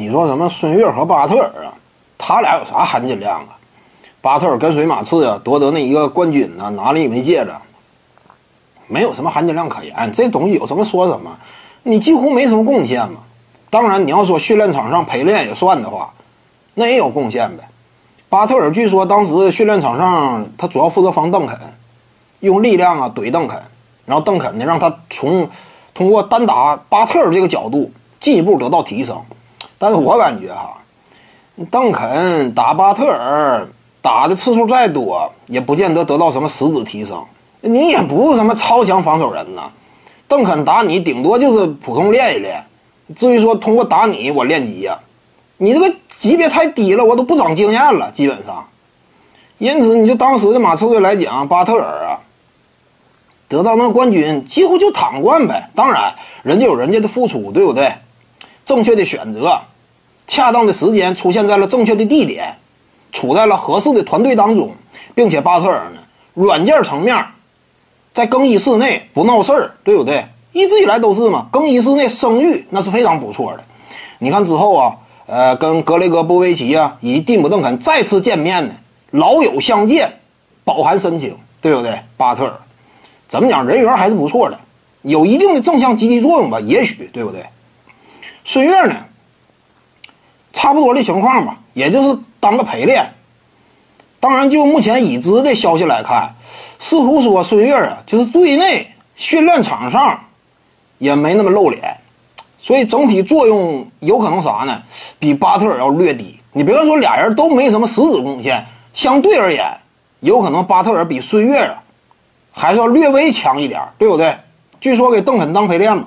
你说什么孙悦和巴特尔啊？他俩有啥含金量啊？巴特尔跟随马刺啊夺得那一个冠军呢，拿了一枚戒指，没有什么含金量可言。这东西有什么说什么，你几乎没什么贡献嘛。当然，你要说训练场上陪练也算的话，那也有贡献呗。巴特尔据说当时训练场上他主要负责防邓肯，用力量啊怼邓肯，然后邓肯呢让他从通过单打巴特尔这个角度进一步得到提升。但是我感觉哈，邓肯打巴特尔打的次数再多，也不见得得到什么实质提升。你也不是什么超强防守人呐，邓肯打你顶多就是普通练一练。至于说通过打你我练级呀，你这个级别太低了，我都不长经验了，基本上。因此，你就当时的马刺队来讲，巴特尔啊，得到那冠军几乎就躺冠呗。当然，人家有人家的付出，对不对？正确的选择，恰当的时间出现在了正确的地点，处在了合适的团队当中，并且巴特尔呢，软件层面，在更衣室内不闹事儿，对不对？一直以来都是嘛，更衣室内声誉那是非常不错的。你看之后啊，呃，跟格雷戈波维奇啊以及蒂姆邓肯再次见面呢，老友相见，饱含深情，对不对？巴特尔怎么讲，人缘还是不错的，有一定的正向积极作用吧？也许对不对？孙悦呢，差不多的情况吧，也就是当个陪练。当然，就目前已知的消息来看，似乎说孙悦啊，就是队内训练场上。也没那么露脸，所以整体作用有可能啥呢？比巴特尔要略低。你别看说俩人都没什么实质贡献，相对而言，有可能巴特尔比孙悦啊还是要略微强一点，对不对？据说给邓肯当陪练嘛。